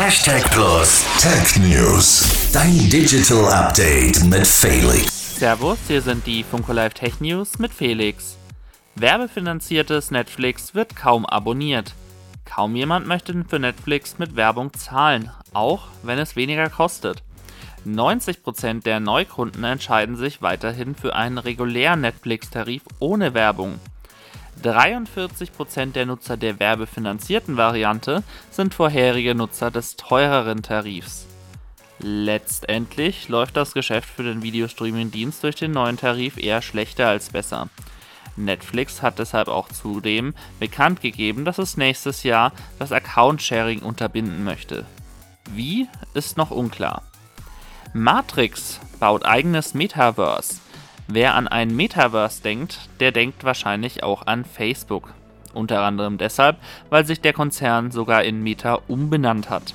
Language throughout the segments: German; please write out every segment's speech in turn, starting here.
Hashtag Plus Tech News. Dein Digital Update mit Felix. Servus, hier sind die Funko Live Tech News mit Felix. Werbefinanziertes Netflix wird kaum abonniert. Kaum jemand möchte für Netflix mit Werbung zahlen, auch wenn es weniger kostet. 90% der Neukunden entscheiden sich weiterhin für einen regulären Netflix-Tarif ohne Werbung. 43% der Nutzer der werbefinanzierten Variante sind vorherige Nutzer des teureren Tarifs. Letztendlich läuft das Geschäft für den Videostreaming-Dienst durch den neuen Tarif eher schlechter als besser. Netflix hat deshalb auch zudem bekannt gegeben, dass es nächstes Jahr das Account-Sharing unterbinden möchte. Wie ist noch unklar. Matrix baut eigenes Metaverse. Wer an ein Metaverse denkt, der denkt wahrscheinlich auch an Facebook. Unter anderem deshalb, weil sich der Konzern sogar in Meta umbenannt hat.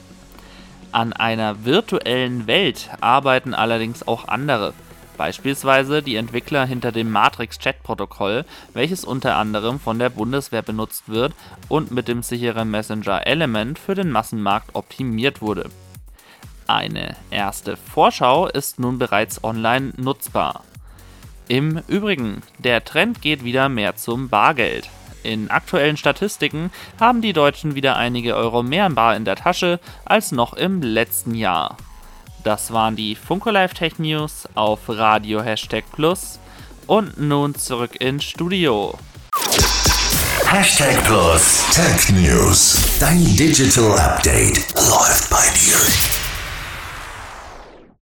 An einer virtuellen Welt arbeiten allerdings auch andere. Beispielsweise die Entwickler hinter dem Matrix-Chat-Protokoll, welches unter anderem von der Bundeswehr benutzt wird und mit dem sicheren Messenger Element für den Massenmarkt optimiert wurde. Eine erste Vorschau ist nun bereits online nutzbar. Im Übrigen, der Trend geht wieder mehr zum Bargeld. In aktuellen Statistiken haben die Deutschen wieder einige Euro mehr Bar in der Tasche als noch im letzten Jahr. Das waren die Funko Live Tech News auf Radio Hashtag Plus und nun zurück ins Studio. Hashtag Plus Tech News. Dein Digital Update läuft bei dir.